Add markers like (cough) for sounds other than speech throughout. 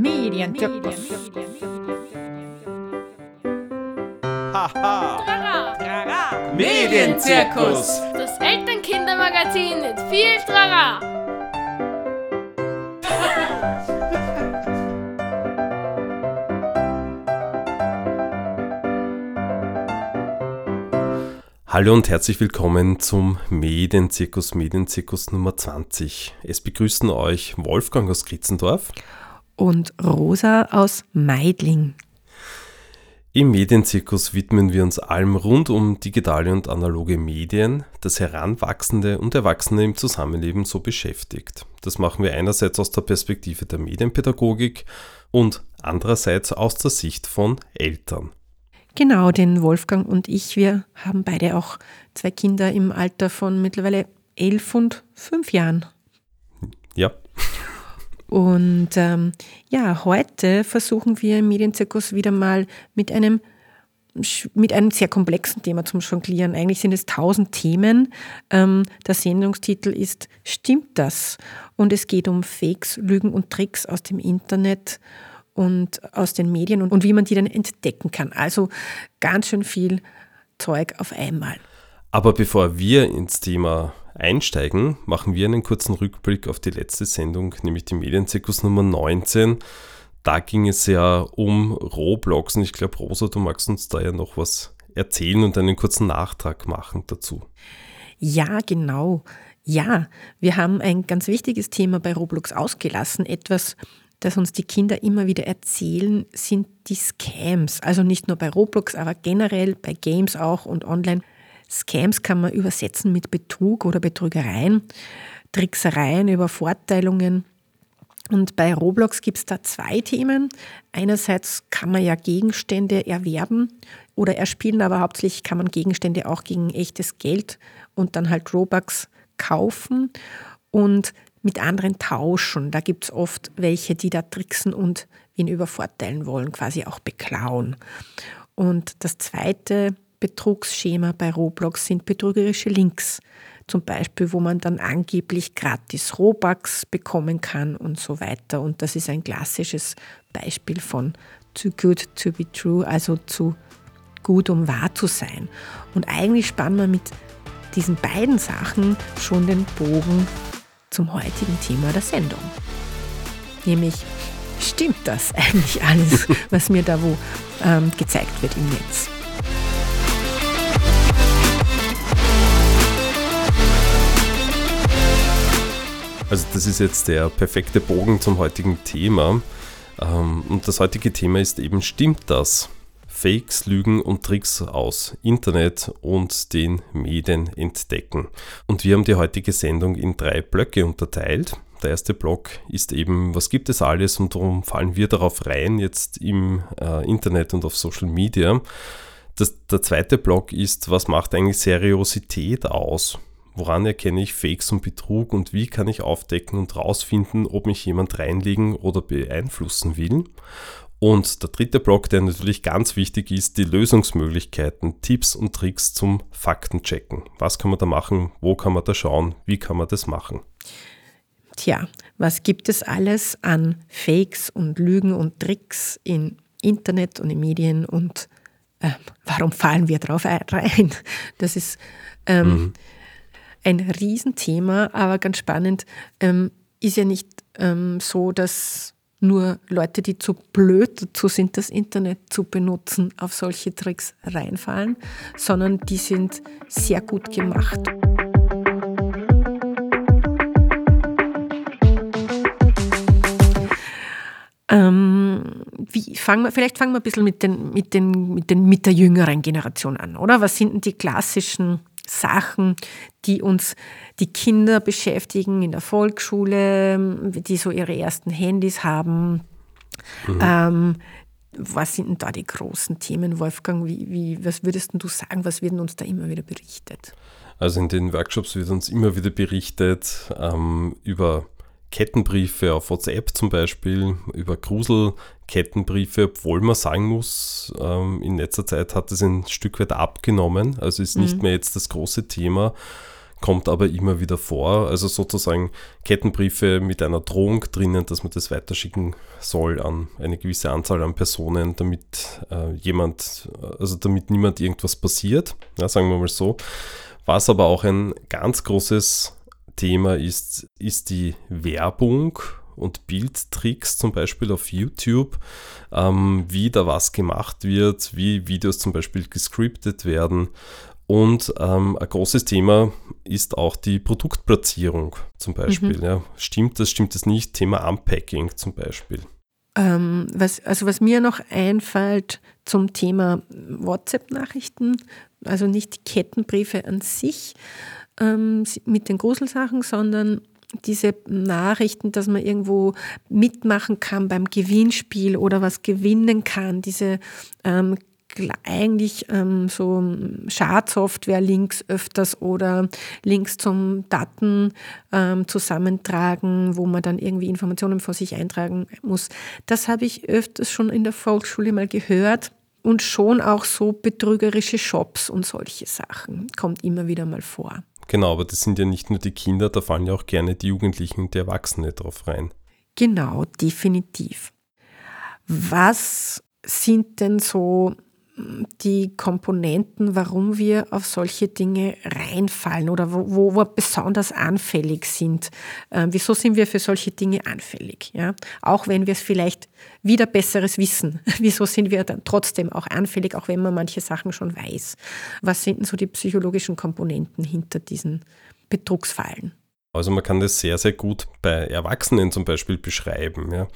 Medienzirkus. Haha. Medienzirkus. Das Elternkindermagazin mit viel Trara. Hallo und herzlich willkommen zum Medienzirkus, Medienzirkus Nummer 20. Es begrüßen euch Wolfgang aus Kritzendorf. Und Rosa aus Meidling. Im Medienzirkus widmen wir uns allem rund um digitale und analoge Medien, das Heranwachsende und Erwachsene im Zusammenleben so beschäftigt. Das machen wir einerseits aus der Perspektive der Medienpädagogik und andererseits aus der Sicht von Eltern. Genau, den Wolfgang und ich, wir haben beide auch zwei Kinder im Alter von mittlerweile elf und fünf Jahren. Ja, Und ähm, ja, heute versuchen wir im Medienzirkus wieder mal mit einem, mit einem sehr komplexen Thema zum Jonglieren. Eigentlich sind es tausend Themen. Ähm, der Sendungstitel ist Stimmt das? Und es geht um Fakes, Lügen und Tricks aus dem Internet und aus den Medien und, und wie man die dann entdecken kann. Also ganz schön viel Zeug auf einmal. Aber bevor wir ins Thema einsteigen, machen wir einen kurzen Rückblick auf die letzte Sendung, nämlich die Medienzirkus Nummer 19. Da ging es ja um Roblox und ich glaube, Rosa, du magst uns da ja noch was erzählen und einen kurzen Nachtrag machen dazu. Ja, genau. Ja, wir haben ein ganz wichtiges Thema bei Roblox ausgelassen. Etwas, das uns die Kinder immer wieder erzählen, sind die Scams. Also nicht nur bei Roblox, aber generell bei Games auch und online. Scams kann man übersetzen mit Betrug oder Betrügereien, Tricksereien, Übervorteilungen. Und bei Roblox gibt es da zwei Themen. Einerseits kann man ja Gegenstände erwerben oder erspielen, aber hauptsächlich kann man Gegenstände auch gegen echtes Geld und dann halt Robux kaufen und mit anderen tauschen. Da gibt es oft welche, die da tricksen und wen übervorteilen wollen, quasi auch beklauen. Und das zweite Betrugsschema bei Roblox sind betrügerische Links. Zum Beispiel, wo man dann angeblich gratis Robux bekommen kann und so weiter. Und das ist ein klassisches Beispiel von too good to be true, also zu gut, um wahr zu sein. Und eigentlich spannen wir mit diesen beiden Sachen schon den Bogen zum heutigen Thema der Sendung. Nämlich, stimmt das (laughs) eigentlich alles, was mir da wo ähm, gezeigt wird im Netz? Also das ist jetzt der perfekte Bogen zum heutigen Thema. Ähm, Und das heutige Thema ist eben, stimmt das? Fakes, Lügen und Tricks aus Internet und den Medien entdecken. Und wir haben die heutige Sendung in drei Blöcke unterteilt. Der erste Block ist eben, was gibt es alles und darum fallen wir darauf rein, jetzt im äh, Internet und auf Social Media. Das, der zweite Block ist, was macht eigentlich Seriosität aus? Woran erkenne ich Fakes und Betrug und wie kann ich aufdecken und rausfinden, ob mich jemand reinlegen oder beeinflussen will? Und der dritte Block, der natürlich ganz wichtig ist, die Lösungsmöglichkeiten, Tipps und Tricks zum Faktenchecken. Was kann man da machen? Wo kann man da schauen? Wie kann man das machen? Tja, was gibt es alles an Fakes und Lügen und Tricks im Internet und in Medien und äh, warum fallen wir drauf rein? (laughs) Das ist ähm, ein Riesenthema, aber ganz spannend. Ähm, ist ja nicht ähm, so, dass nur Leute, die zu blöd dazu sind, das Internet zu benutzen, auf solche Tricks reinfallen, sondern die sind sehr gut gemacht. Ähm, wie, wir, vielleicht fangen wir ein bisschen mit, den, mit, den, mit, den, mit der jüngeren Generation an, oder? Was sind denn die klassischen Sachen, die uns die Kinder beschäftigen in der Volksschule, die so ihre ersten Handys haben? Ähm, was sind denn da die großen Themen, Wolfgang? Wie, wie, was würdest du sagen? Was wird uns da immer wieder berichtet? Also in den Workshops wird uns immer wieder berichtet ähm, über Kettenbriefe auf WhatsApp zum Beispiel, über Gruselkettenbriefe, obwohl man sagen muss, ähm, in letzter Zeit hat es ein Stück weit abgenommen, also ist nicht mehr jetzt das große Thema. kommt aber immer wieder vor. Also sozusagen Kettenbriefe mit einer Drohung drinnen, dass man das weiterschicken soll an eine gewisse Anzahl an Personen, damit äh, jemand, also damit niemand irgendwas passiert, ja, sagen wir mal so. Was aber auch ein ganz großes Thema ist, ist die Werbung und Bildtricks zum Beispiel auf YouTube, ähm, wie da was gemacht wird, wie Videos zum Beispiel gescriptet werden. Und ähm, ein großes Thema ist auch die Produktplatzierung zum Beispiel. Mhm. Ja. Stimmt das, stimmt das nicht? Thema Unpacking zum Beispiel. Ähm, was, also was mir noch einfällt zum Thema WhatsApp-Nachrichten, also nicht die Kettenbriefe an sich ähm, mit den Gruselsachen, sondern diese Nachrichten, dass man irgendwo mitmachen kann beim Gewinnspiel oder was gewinnen kann, diese ähm, eigentlich ähm, so Schadsoftware-Links öfters oder Links zum Daten ähm, zusammentragen, wo man dann irgendwie Informationen vor sich eintragen muss. Das habe ich öfters schon in der Volksschule mal gehört und schon auch so betrügerische Shops und solche Sachen kommt immer wieder mal vor. Genau, aber das sind ja nicht nur die Kinder, da fallen ja auch gerne die Jugendlichen und die Erwachsene drauf rein. Genau, definitiv. Was sind denn so die Komponenten, warum wir auf solche Dinge reinfallen oder wo, wo wir besonders anfällig sind. Äh, wieso sind wir für solche Dinge anfällig? Ja? Auch wenn wir es vielleicht wieder Besseres wissen. (laughs) Wieso sind wir dann trotzdem auch anfällig, auch wenn man manche Sachen schon weiß? Was sind denn so die psychologischen Komponenten hinter diesen Betrugsfallen? Also man kann das sehr, sehr gut bei Erwachsenen zum Beispiel beschreiben, ja?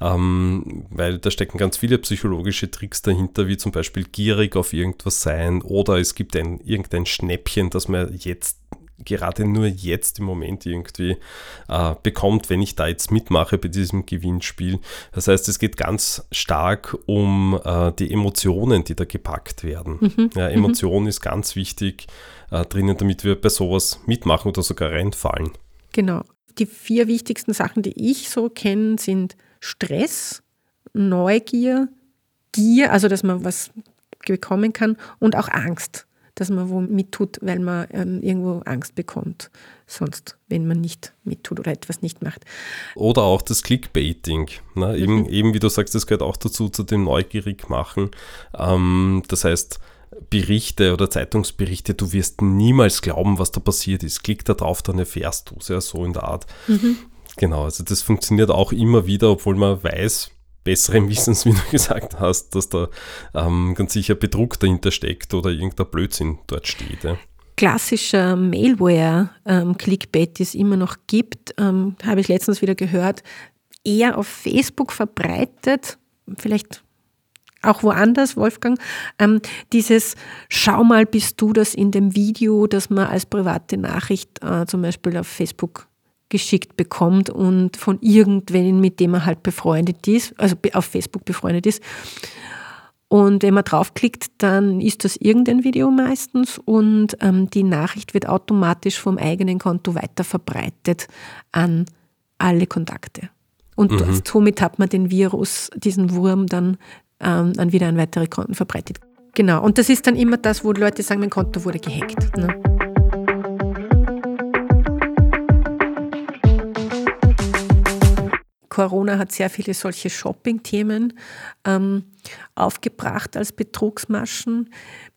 Ähm, weil da stecken ganz viele psychologische Tricks dahinter, wie zum Beispiel gierig auf irgendwas sein oder es gibt ein, irgendein Schnäppchen, das man jetzt gerade nur jetzt im Moment irgendwie äh, bekommt, wenn ich da jetzt mitmache bei diesem Gewinnspiel. Das heißt, es geht ganz stark um äh, die Emotionen, die da gepackt werden. Mhm. Ja, Emotion mhm. ist ganz wichtig äh, drinnen, damit wir bei sowas mitmachen oder sogar reinfallen. Genau. Die vier wichtigsten Sachen, die ich so kenne, sind Stress, Neugier, Gier, also dass man was bekommen kann und auch Angst, dass man wo mittut, weil man ähm, irgendwo Angst bekommt. Sonst, wenn man nicht mittut oder etwas nicht macht. Oder auch das Clickbaiting. Ne? Eben, mhm. eben wie du sagst, das gehört auch dazu, zu dem Neugierig machen. Ähm, das heißt, Berichte oder Zeitungsberichte, du wirst niemals glauben, was da passiert ist. Klick da drauf, dann erfährst du es ja so in der Art. Mhm. Genau, also das funktioniert auch immer wieder, obwohl man weiß, besseren Wissens, (laughs) wie du gesagt hast, dass da ähm, ganz sicher Betrug dahinter steckt oder irgendein Blödsinn dort steht. Ja. Klassischer Mailware-Clickbait, ähm, die es immer noch gibt, ähm, habe ich letztens wieder gehört, eher auf Facebook verbreitet, vielleicht auch woanders, Wolfgang, ähm, dieses Schau mal, bist du das in dem Video, das man als private Nachricht äh, zum Beispiel auf Facebook geschickt bekommt und von irgendwen, mit dem er halt befreundet ist, also auf Facebook befreundet ist. Und wenn man draufklickt, dann ist das irgendein Video meistens und ähm, die Nachricht wird automatisch vom eigenen Konto weiter verbreitet an alle Kontakte. Und mhm. somit hat man den Virus, diesen Wurm dann ähm, dann wieder an weitere Konten verbreitet. Genau, und das ist dann immer das, wo Leute sagen, mein Konto wurde gehackt. Ne? Corona hat sehr viele solche Shopping-Themen ähm, aufgebracht als Betrugsmaschen.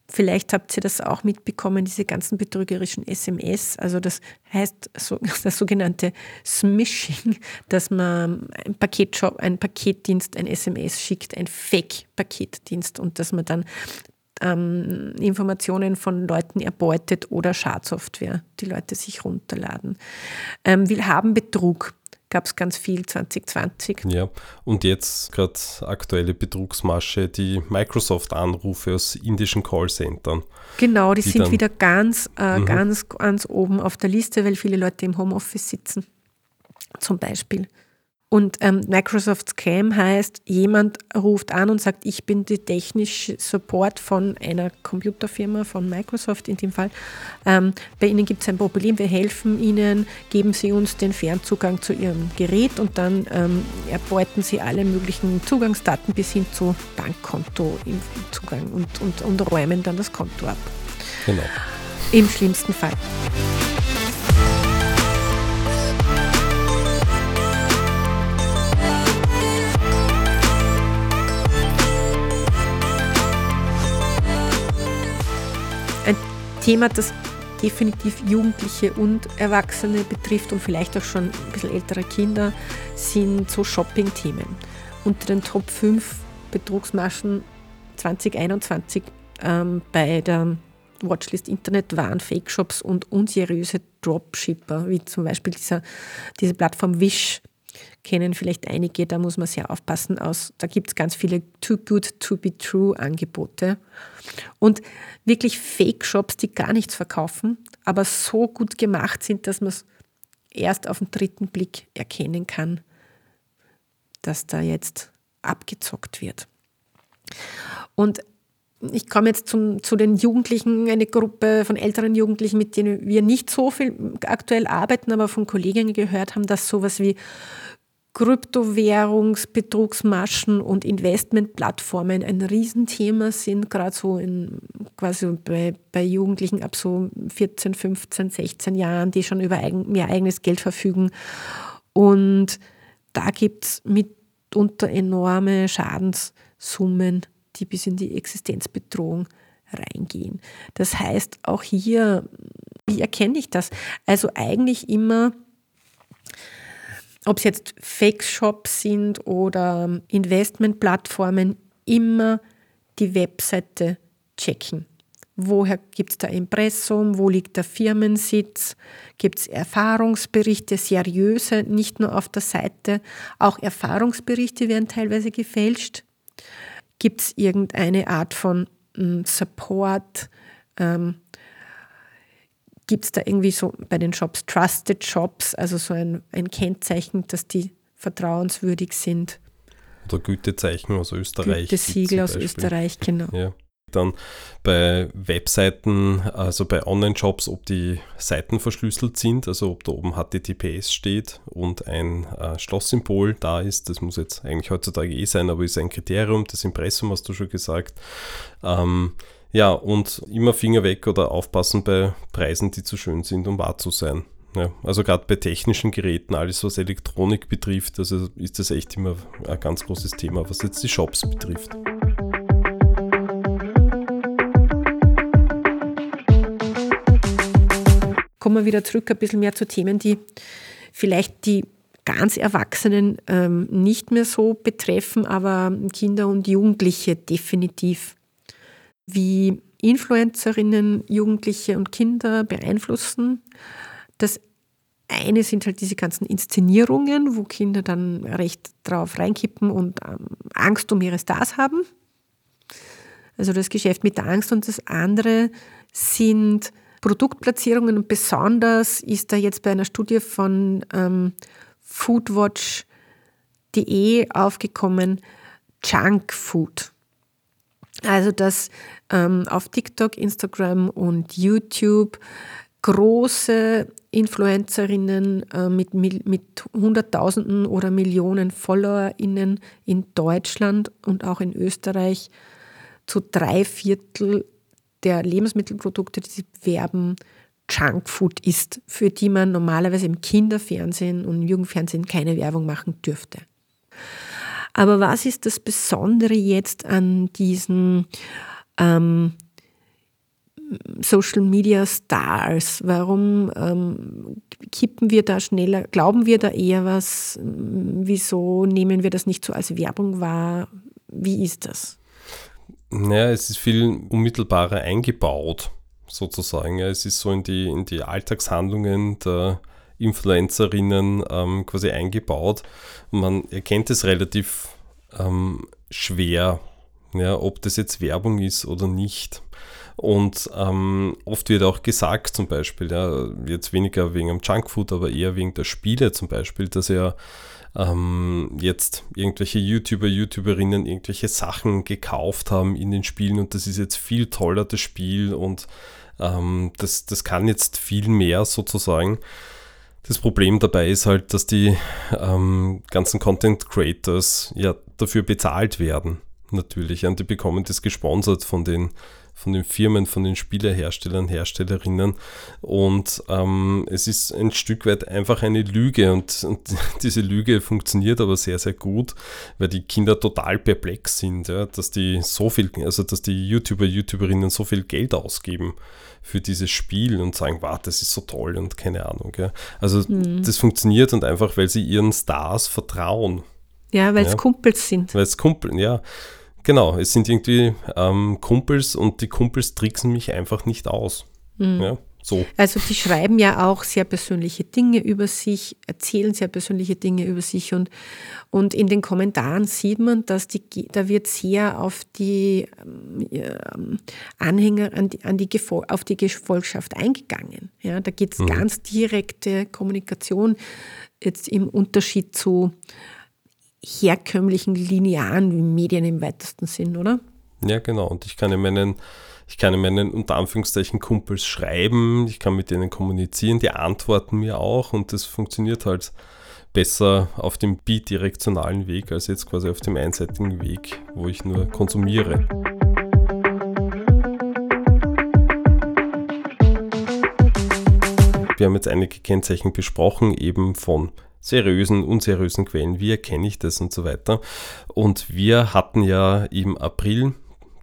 Vielleicht habt ihr das auch mitbekommen, diese ganzen betrügerischen SMS. Also das heißt so, (laughs) das sogenannte Smishing, dass man ein Paketshop, ein Paketdienst, ein SMS schickt, ein Fake-Paketdienst und dass man dann ähm, Informationen von Leuten erbeutet oder Schadsoftware, die Leute sich runterladen. Ähm, will haben Betrug gab es ganz viel 2020. Ja, und jetzt gerade aktuelle Betrugsmasche, die Microsoft-Anrufe aus indischen Callcentern. Genau, die, die sind wieder ganz, äh, mhm. ganz, ganz oben auf der Liste, weil viele Leute im Homeoffice sitzen, zum Beispiel. Und ähm, Microsoft Scam heißt, jemand ruft an und sagt, ich bin der technische Support von einer Computerfirma, von Microsoft in dem Fall. Ähm, bei Ihnen gibt es ein Problem, wir helfen Ihnen, geben Sie uns den Fernzugang zu Ihrem Gerät und dann ähm, erbeuten Sie alle möglichen Zugangsdaten bis hin zu Bankkonto im Zugang und, und, und räumen dann das Konto ab. Genau. Im schlimmsten Fall. Thema, das definitiv Jugendliche und Erwachsene betrifft und vielleicht auch schon ein bisschen ältere Kinder, sind so Shopping-Themen. Unter den Top 5 Betrugsmaschen 2021 ähm, bei der Watchlist Internet waren Fake-Shops und unseriöse Dropshipper, wie zum Beispiel dieser, diese Plattform Wish kennen vielleicht einige, da muss man sehr aufpassen. Aus, da gibt es ganz viele Too Good to Be True Angebote. Und wirklich Fake-Shops, die gar nichts verkaufen, aber so gut gemacht sind, dass man es erst auf den dritten Blick erkennen kann, dass da jetzt abgezockt wird. Und ich komme jetzt zum, zu den Jugendlichen, eine Gruppe von älteren Jugendlichen, mit denen wir nicht so viel aktuell arbeiten, aber von Kolleginnen gehört haben, dass sowas wie Kryptowährungsbetrugsmaschen und Investmentplattformen ein Riesenthema sind, gerade so in, quasi bei, bei Jugendlichen ab so 14, 15, 16 Jahren, die schon über eigen, mehr eigenes Geld verfügen. Und da gibt es mitunter enorme Schadenssummen, die bis in die Existenzbedrohung reingehen. Das heißt, auch hier, wie erkenne ich das? Also eigentlich immer ob es jetzt Fake-Shops sind oder Investmentplattformen, immer die Webseite checken. Woher gibt es da Impressum? Wo liegt der Firmensitz? Gibt es Erfahrungsberichte, seriöse, nicht nur auf der Seite? Auch Erfahrungsberichte werden teilweise gefälscht. Gibt es irgendeine Art von hm, Support? Ähm, gibt es da irgendwie so bei den Shops Trusted Shops, also so ein, ein Kennzeichen, dass die vertrauenswürdig sind. Oder Gütezeichen aus Österreich. Gütesiegel aus Österreich, genau. Ja. Dann bei Webseiten, also bei Online-Shops, ob die Seiten verschlüsselt sind, also ob da oben HTTPS steht und ein äh, Schlosssymbol da ist. Das muss jetzt eigentlich heutzutage eh sein, aber ist ein Kriterium. Das Impressum hast du schon gesagt. Ähm, ja, und immer Finger weg oder aufpassen bei Preisen, die zu schön sind, um wahr zu sein. Ja, also gerade bei technischen Geräten, alles was Elektronik betrifft, also ist das echt immer ein ganz großes Thema, was jetzt die Shops betrifft. Kommen wir wieder zurück ein bisschen mehr zu Themen, die vielleicht die ganz Erwachsenen ähm, nicht mehr so betreffen, aber Kinder und Jugendliche definitiv wie Influencerinnen Jugendliche und Kinder beeinflussen. Das eine sind halt diese ganzen Inszenierungen, wo Kinder dann recht drauf reinkippen und ähm, Angst um ihre Stars haben. Also das Geschäft mit der Angst. Und das andere sind Produktplatzierungen und besonders ist da jetzt bei einer Studie von ähm, foodwatch.de aufgekommen, Junk Food. Also dass ähm, auf TikTok, Instagram und YouTube große Influencerinnen äh, mit, mit Hunderttausenden oder Millionen FollowerInnen in Deutschland und auch in Österreich zu drei Viertel der Lebensmittelprodukte, die sie bewerben, Junkfood ist, für die man normalerweise im Kinderfernsehen und Jugendfernsehen keine Werbung machen dürfte. Aber was ist das Besondere jetzt an diesen ähm, Social Media Stars? Warum ähm, kippen wir da schneller? Glauben wir da eher was? Wieso nehmen wir das nicht so als Werbung wahr? Wie ist das? Naja, es ist viel unmittelbarer eingebaut, sozusagen. Es ist so in die, in die Alltagshandlungen der Influencerinnen ähm, quasi eingebaut. Man erkennt es relativ ähm, schwer, ja, ob das jetzt Werbung ist oder nicht. Und ähm, oft wird auch gesagt, zum Beispiel, ja, jetzt weniger wegen dem Junkfood, aber eher wegen der Spiele zum Beispiel, dass ja ähm, jetzt irgendwelche YouTuber, YouTuberinnen irgendwelche Sachen gekauft haben in den Spielen und das ist jetzt viel toller, das Spiel und ähm, das, das kann jetzt viel mehr sozusagen. Das Problem dabei ist halt, dass die ähm, ganzen Content Creators ja dafür bezahlt werden, natürlich. Und die bekommen das gesponsert von den von den Firmen, von den Spieleherstellern, Herstellerinnen. Und ähm, es ist ein Stück weit einfach eine Lüge und, und, (laughs) diese Lüge funktioniert aber sehr, sehr gut, weil die Kinder total perplex sind, ja, dass die so viel, also dass die YouTuber, YouTuberinnen so viel Geld ausgeben für dieses Spiel und sagen, wow, das ist so toll und keine Ahnung. Ja. Also mhm. das funktioniert und einfach, weil sie ihren Stars vertrauen. Ja, weil es ja. Kumpels sind. Weil es Kumpel, ja. Genau, es sind irgendwie ähm, Kumpels und die Kumpels tricksen mich einfach nicht aus. Mhm. Ja, so. Also die schreiben ja auch sehr persönliche Dinge über sich, erzählen sehr persönliche Dinge über sich und, und in den Kommentaren sieht man, dass die, da wird sehr auf die ähm, Anhänger, an die, an die auf die Gefolgschaft eingegangen. Ja, da geht es mhm. ganz direkte Kommunikation jetzt im Unterschied zu herkömmlichen linearen Medien im weitesten Sinn, oder? Ja, genau. Und ich kann in meinen, ich kann in meinen unter Anführungszeichen Kumpels schreiben, ich kann mit denen kommunizieren, die antworten mir auch und das funktioniert halt besser auf dem bidirektionalen Weg als jetzt quasi auf dem einseitigen Weg, wo ich nur konsumiere. Wir haben jetzt einige Kennzeichen besprochen, eben von seriösen, unseriösen Quellen, wie erkenne ich das und so weiter. Und wir hatten ja im April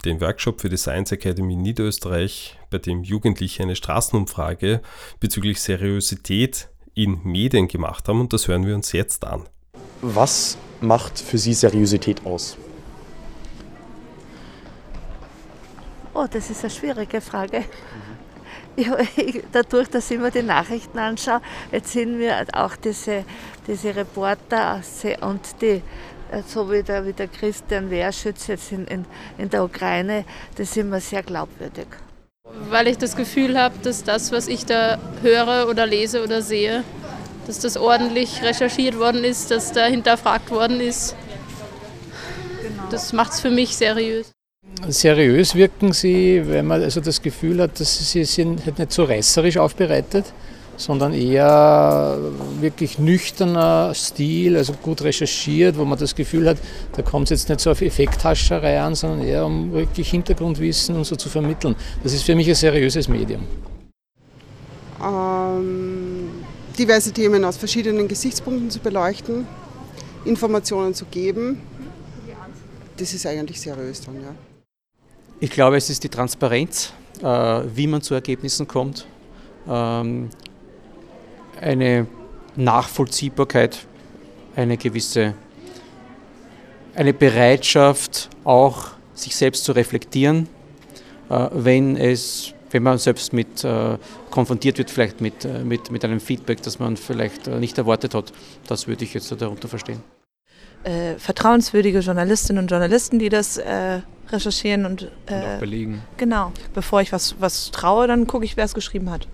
den Workshop für die Science Academy Niederösterreich, bei dem Jugendliche eine Straßenumfrage bezüglich Seriosität in Medien gemacht haben und das hören wir uns jetzt an. Was macht für Sie Seriosität aus? Oh, das ist eine schwierige Frage. Ich, (laughs) dadurch, dass ich mir die Nachrichten anschaue, jetzt sind mir auch diese, diese Reporter und die, äh, so wie der, wie der Christian Wehrschütz jetzt in, in, in der Ukraine, das sind mir sehr glaubwürdig. Weil ich das Gefühl habe, dass das, was ich da höre oder lese oder sehe, dass das ordentlich recherchiert worden ist, dass da hinterfragt worden ist. Genau. Das macht es für mich seriös seriös wirken sie, weil man also das Gefühl hat, dass sie sind halt nicht so reißerisch aufbereitet, sondern eher wirklich nüchterner Stil, also gut recherchiert, wo man das Gefühl hat, da kommt es jetzt nicht so auf Effekthascherei an, sondern eher um wirklich Hintergrundwissen und so zu vermitteln. Das ist für mich ein seriöses Medium. Ähm, diverse Themen aus verschiedenen Gesichtspunkten zu beleuchten, Informationen zu geben, das ist eigentlich seriös dann, ja. Ich glaube, es ist die Transparenz, äh, wie man zu Ergebnissen kommt, ähm, eine Nachvollziehbarkeit, eine gewisse eine Bereitschaft, auch sich selbst zu reflektieren, äh, wenn es wenn man selbst mit äh, konfrontiert wird, vielleicht mit, mit, mit einem Feedback, das man vielleicht nicht erwartet hat. Das würde ich jetzt darunter verstehen. Äh, vertrauenswürdige Journalistinnen und Journalisten, die das äh, recherchieren und, äh, und, auch belegen. Genau. Bevor ich was, was traue, dann gucke ich, wer es geschrieben hat.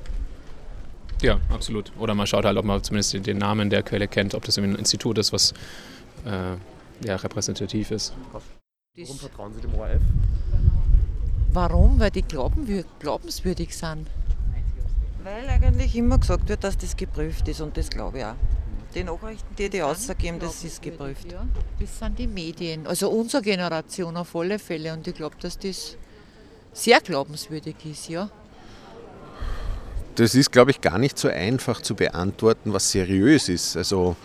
Ja, absolut. Oder man schaut halt, ob man zumindest den Namen der Quelle kennt, ob das ein Institut ist, was äh, ja, repräsentativ ist. Warum vertrauen Sie dem ORF? Warum? Weil die glauben, glaubenswürdig sind. Weil eigentlich immer gesagt wird, dass das geprüft ist und das glaube ich auch. Die Nachrichten, die die ausgeben, das ist geprüft. Ja, das sind die Medien, also unsere Generation auf alle Fälle. Und ich glaube, dass das sehr glaubenswürdig ist, ja. Das ist, glaube ich, gar nicht so einfach zu beantworten, was seriös ist. Also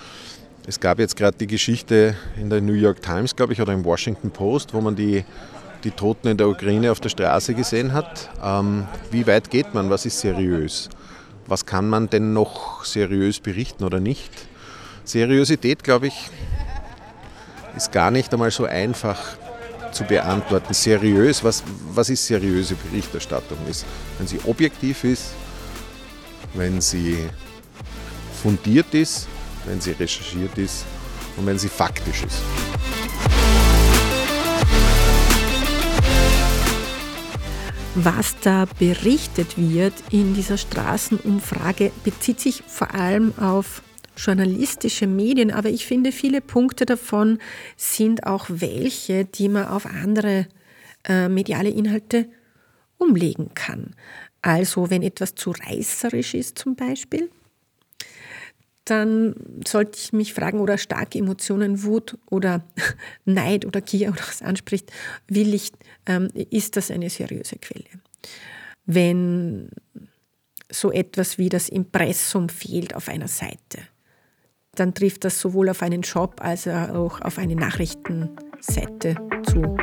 es gab jetzt gerade die Geschichte in der New York Times, glaube ich, oder im Washington Post, wo man die, die Toten in der Ukraine auf der Straße gesehen hat. Ähm, wie weit geht man? Was ist seriös? Was kann man denn noch seriös berichten oder nicht? Seriosität, glaube ich, ist gar nicht einmal so einfach zu beantworten. Seriös, was, was ist seriöse Berichterstattung? Ist, wenn sie objektiv ist, wenn sie fundiert ist, wenn sie recherchiert ist und wenn sie faktisch ist. Was da berichtet wird in dieser Straßenumfrage, bezieht sich vor allem auf journalistische Medien, aber ich finde, viele Punkte davon sind auch welche, die man auf andere äh, mediale Inhalte umlegen kann. Also wenn etwas zu reißerisch ist zum Beispiel, dann sollte ich mich fragen, oder starke Emotionen, Wut oder (laughs) Neid oder Gier oder was anspricht, will ich, ähm, ist das eine seriöse Quelle? Wenn so etwas wie das Impressum fehlt auf einer Seite, dann trifft das sowohl auf einen Shop als auch auf eine Nachrichtenseite zu.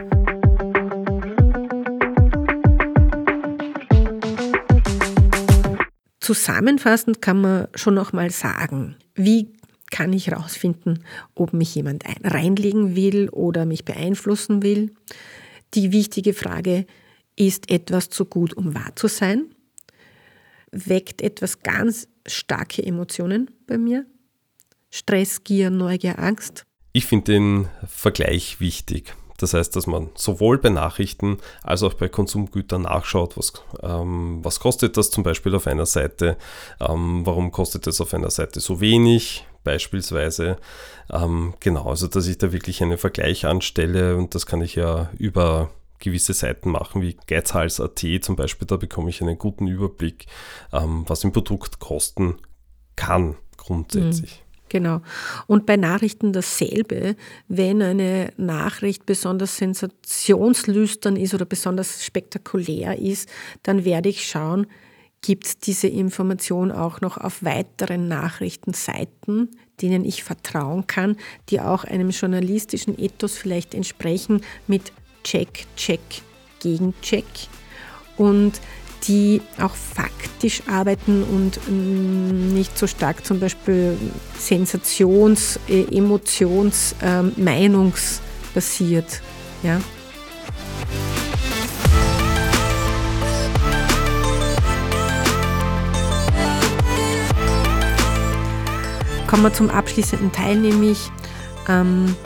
Zusammenfassend kann man schon noch mal sagen, wie kann ich herausfinden, ob mich jemand reinlegen will oder mich beeinflussen will. Die wichtige Frage, ist etwas zu gut, um wahr zu sein? Weckt etwas ganz starke Emotionen bei mir? Stress, Gier, Neugier, Angst? Ich finde den Vergleich wichtig. Das heißt, dass man sowohl bei Nachrichten als auch bei Konsumgütern nachschaut, was, ähm, was kostet das zum Beispiel auf einer Seite, ähm, warum kostet es auf einer Seite so wenig beispielsweise. Ähm, genau, also dass ich da wirklich einen Vergleich anstelle und das kann ich ja über gewisse Seiten machen, wie Geizhals.at zum Beispiel, da bekomme ich einen guten Überblick, ähm, was ein Produkt kosten kann grundsätzlich. Mhm. Genau. Und bei Nachrichten dasselbe. Wenn eine Nachricht besonders sensationslüstern ist oder besonders spektakulär ist, dann werde ich schauen, gibt es diese Information auch noch auf weiteren Nachrichtenseiten, denen ich vertrauen kann, die auch einem journalistischen Ethos vielleicht entsprechen mit Check, Check, Gegencheck. Und die auch faktisch arbeiten und mm, nicht so stark zum Beispiel sensations-, äh, emotions-, ähm, meinungsbasiert. Ja. Kommen wir zum abschließenden Teil, nämlich ähm,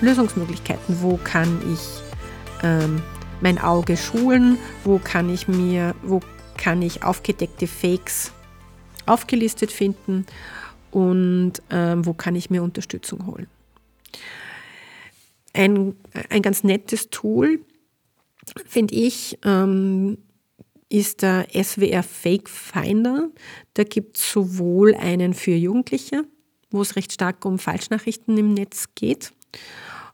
Lösungsmöglichkeiten. Wo kann ich ähm, mein Auge schulen, wo kann ich mir, wo kann ich aufgedeckte Fakes aufgelistet finden und ähm, wo kann ich mir Unterstützung holen. Ein, ein ganz nettes Tool, finde ich, ähm, ist der SWR Fake Finder. Da gibt es sowohl einen für Jugendliche, wo es recht stark um Falschnachrichten im Netz geht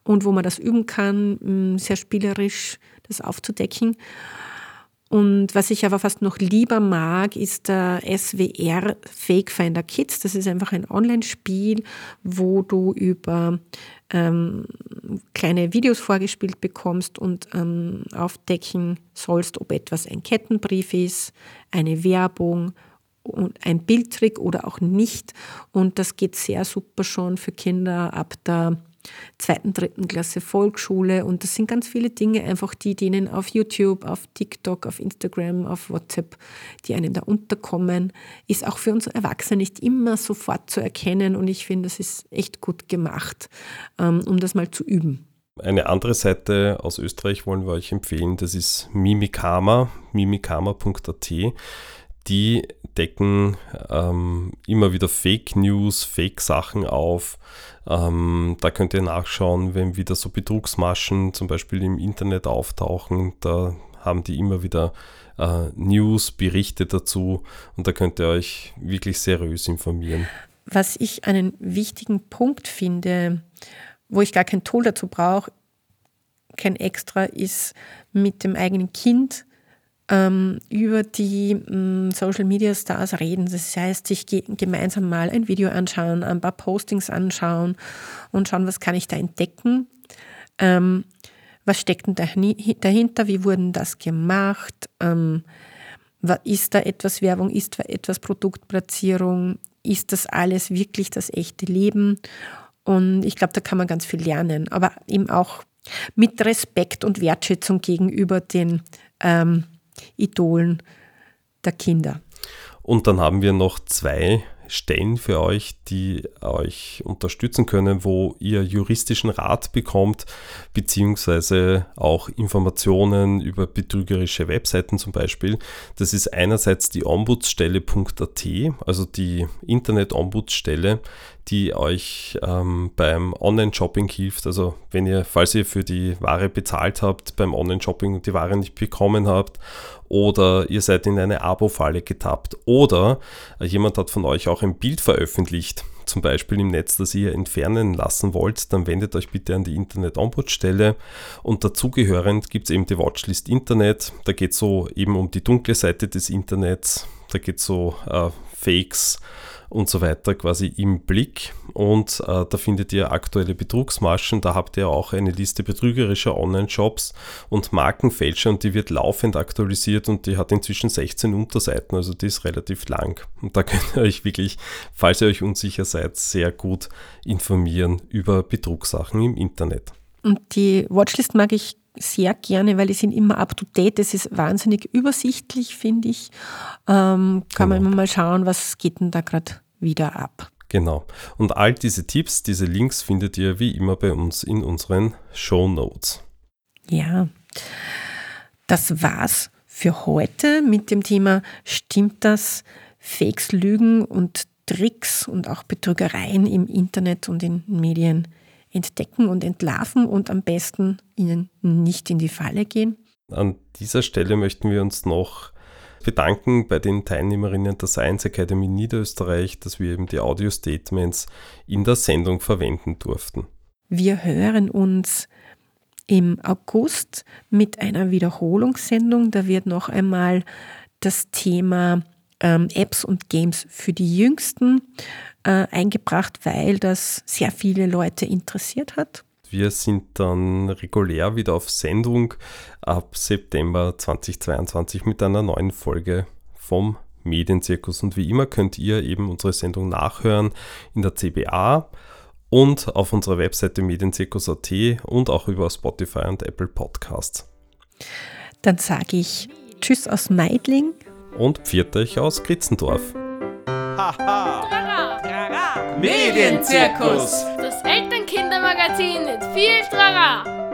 und wo man das üben kann, sehr spielerisch das aufzudecken. Und was ich aber fast noch lieber mag, ist der SWR Fake Finder Kids. Das ist einfach ein Online-Spiel, wo du über ähm, kleine Videos vorgespielt bekommst und ähm, aufdecken sollst, ob etwas ein Kettenbrief ist, eine Werbung und ein Bildtrick oder auch nicht. Und das geht sehr super schon für Kinder ab der zweiten, dritten Klasse Volksschule und das sind ganz viele Dinge, einfach die denen auf YouTube, auf TikTok, auf Instagram, auf WhatsApp, die einem da unterkommen, ist auch für uns Erwachsene nicht immer sofort zu erkennen und ich finde, das ist echt gut gemacht, ähm, um das mal zu üben. Eine andere Seite aus Österreich wollen wir euch empfehlen, das ist Mimikama, mimikama.at die decken ähm, immer wieder Fake News, Fake Sachen auf. Ähm, da könnt ihr nachschauen, wenn wieder so Betrugsmaschen zum Beispiel im Internet auftauchen. Da haben die immer wieder äh, News, Berichte dazu und da könnt ihr euch wirklich seriös informieren. Was ich einen wichtigen Punkt finde, wo ich gar kein Tool dazu brauche, kein extra, ist mit dem eigenen Kind über die ähm, Social Media Stars reden. Das heißt, sich ge gemeinsam mal ein Video anschauen, ein paar Postings anschauen und schauen, was kann ich da entdecken. Ähm, was steckt denn dahinter? Wie wurden das gemacht? Ähm, ist da etwas Werbung? Ist da etwas Produktplatzierung? Ist das alles wirklich das echte Leben? Und ich glaube, da kann man ganz viel lernen, aber eben auch mit Respekt und Wertschätzung gegenüber den ähm, Idolen der Kinder. Und dann haben wir noch zwei Stellen für euch, die euch unterstützen können, wo ihr juristischen Rat bekommt, beziehungsweise auch Informationen über betrügerische Webseiten zum Beispiel. Das ist einerseits die Ombudsstelle.at, also die Internet-Ombudsstelle, die euch ähm, beim Online-Shopping hilft. Also wenn ihr, falls ihr für die Ware bezahlt habt, beim Online-Shopping und die Ware nicht bekommen habt oder ihr seid in eine Abo-Falle getappt oder jemand hat von euch auch ein Bild veröffentlicht, zum Beispiel im Netz, das ihr entfernen lassen wollt, dann wendet euch bitte an die Internet-Ombudsstelle und dazugehörend gibt es eben die Watchlist Internet. Da geht es so eben um die dunkle Seite des Internets, da geht es so äh, Fakes und so weiter quasi im Blick. Und äh, da findet ihr aktuelle Betrugsmaschen. Da habt ihr auch eine Liste betrügerischer Online-Shops und Markenfälscher und die wird laufend aktualisiert und die hat inzwischen 16 Unterseiten, also die ist relativ lang. Und da (laughs) könnt ihr euch wirklich, falls ihr euch unsicher seid, sehr gut informieren über Betrugssachen im Internet. Und die Watchlist mag ich sehr gerne, weil die sind immer up to date. Das ist wahnsinnig übersichtlich, finde ich. Ähm, kann genau. man immer mal schauen, was geht denn da gerade wieder ab. Genau. Und all diese Tipps, diese Links findet ihr wie immer bei uns in unseren Show Notes. Ja, das war's für heute mit dem Thema Stimmt das? Fakes, Lügen und Tricks und auch Betrügereien im Internet und in Medien entdecken und entlarven und am besten ihnen nicht in die Falle gehen. An dieser Stelle möchten wir uns noch bedanken bei den Teilnehmerinnen der Science Academy Niederösterreich, dass wir eben die Audio-Statements in der Sendung verwenden durften. Wir hören uns im August mit einer Wiederholungssendung. Da wird noch einmal das Thema ähm, Apps und Games für die Jüngsten äh, eingebracht, weil das sehr viele Leute interessiert hat. Wir sind dann regulär wieder auf Sendung ab September 2022 mit einer neuen Folge vom Medienzirkus. Und wie immer könnt ihr eben unsere Sendung nachhören in der CBA und auf unserer Webseite medienzirkus.at und auch über Spotify und Apple Podcasts. Dann sage ich Tschüss aus Meidling und pfiat euch aus Kritzendorf. Medienzirkus. Das Elternkindermagazin mit viel Trara.